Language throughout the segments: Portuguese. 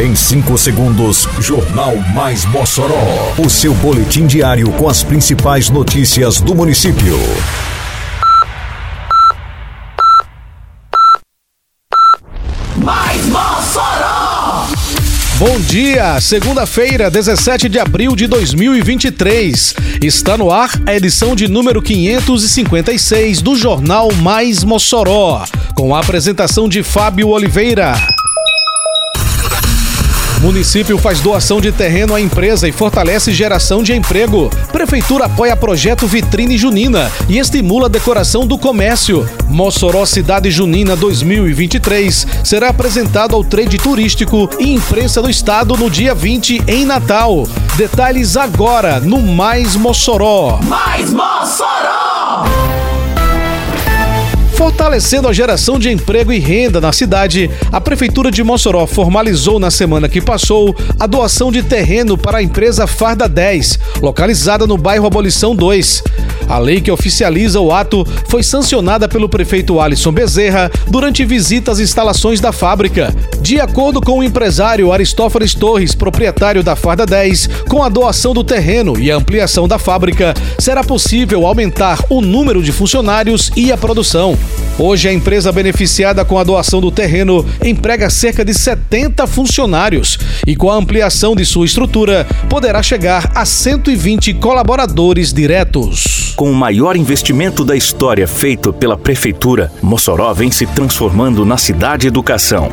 Em 5 segundos, Jornal Mais Mossoró. O seu boletim diário com as principais notícias do município. Mais Mossoró! Bom dia, segunda-feira, 17 de abril de 2023. Está no ar a edição de número 556 do Jornal Mais Mossoró, com a apresentação de Fábio Oliveira. Município faz doação de terreno à empresa e fortalece geração de emprego. Prefeitura apoia projeto Vitrine Junina e estimula a decoração do comércio. Mossoró Cidade Junina 2023 será apresentado ao trade turístico e imprensa do estado no dia 20 em Natal. Detalhes agora no Mais Mossoró. Mais Mossoró! Fortalecendo a geração de emprego e renda na cidade, a Prefeitura de Mossoró formalizou na semana que passou a doação de terreno para a empresa Farda 10, localizada no bairro Abolição 2. A lei que oficializa o ato foi sancionada pelo prefeito Alisson Bezerra durante visita às instalações da fábrica. De acordo com o empresário Aristófanes Torres, proprietário da Farda 10, com a doação do terreno e a ampliação da fábrica, será possível aumentar o número de funcionários e a produção. Hoje, a empresa beneficiada com a doação do terreno emprega cerca de 70 funcionários e, com a ampliação de sua estrutura, poderá chegar a 120 colaboradores diretos. Com o maior investimento da história feito pela Prefeitura, Mossoró vem se transformando na cidade educação.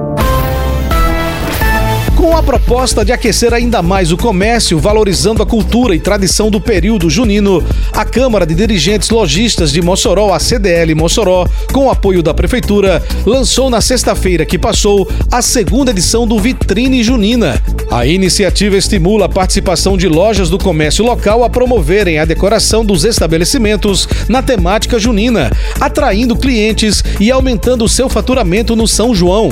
Com a proposta de aquecer ainda mais o comércio, valorizando a cultura e tradição do período junino, a Câmara de Dirigentes Logistas de Mossoró, a CDL Mossoró, com apoio da Prefeitura, lançou na sexta-feira que passou a segunda edição do Vitrine Junina. A iniciativa estimula a participação de lojas do comércio local a promoverem a decoração dos estabelecimentos na temática junina, atraindo clientes e aumentando seu faturamento no São João.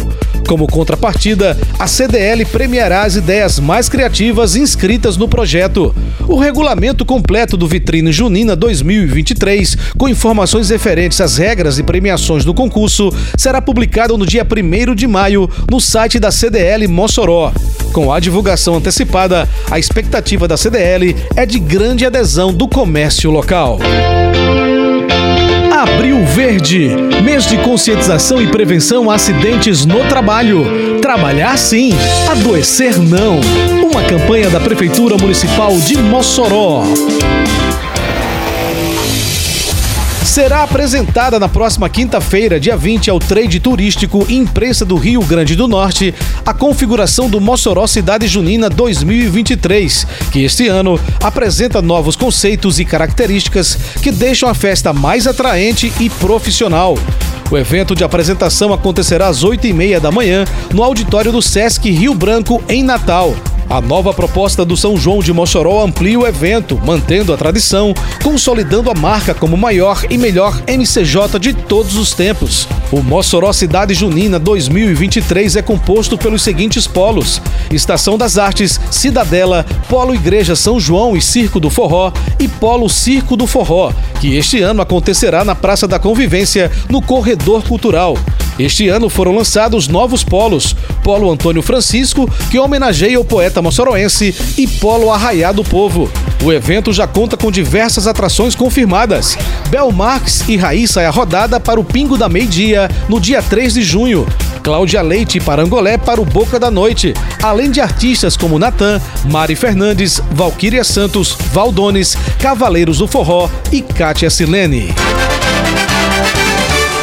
Como contrapartida, a CDL premiará as ideias mais criativas inscritas no projeto. O regulamento completo do Vitrine Junina 2023, com informações referentes às regras e premiações do concurso, será publicado no dia 1 de maio no site da CDL Mossoró. Com a divulgação antecipada, a expectativa da CDL é de grande adesão do comércio local. Abril Verde, mês de conscientização e prevenção a acidentes no trabalho. Trabalhar sim, adoecer não. Uma campanha da Prefeitura Municipal de Mossoró será apresentada na próxima quinta-feira, dia 20, ao Trade Turístico e Imprensa do Rio Grande do Norte, a configuração do Mossoró Cidade Junina 2023, que este ano apresenta novos conceitos e características que deixam a festa mais atraente e profissional. O evento de apresentação acontecerá às 8 e meia da manhã no auditório do Sesc Rio Branco, em Natal. A nova proposta do São João de Mossoró amplia o evento, mantendo a tradição, consolidando a marca como maior e melhor MCJ de todos os tempos. O Mossoró Cidade Junina 2023 é composto pelos seguintes polos: Estação das Artes, Cidadela, Polo Igreja São João e Circo do Forró e Polo Circo do Forró, que este ano acontecerá na Praça da Convivência, no Corredor Cultural. Este ano foram lançados novos polos: Polo Antônio Francisco, que homenageia o poeta moçoroense, e Polo Arraiá do Povo. O evento já conta com diversas atrações confirmadas. Bel Marques e Raíssa é a rodada para o Pingo da Meio-Dia, no dia 3 de junho. Cláudia Leite e Parangolé para o Boca da Noite, além de artistas como Natan, Mari Fernandes, Valquíria Santos, Valdones, Cavaleiros do Forró e Kátia Silene.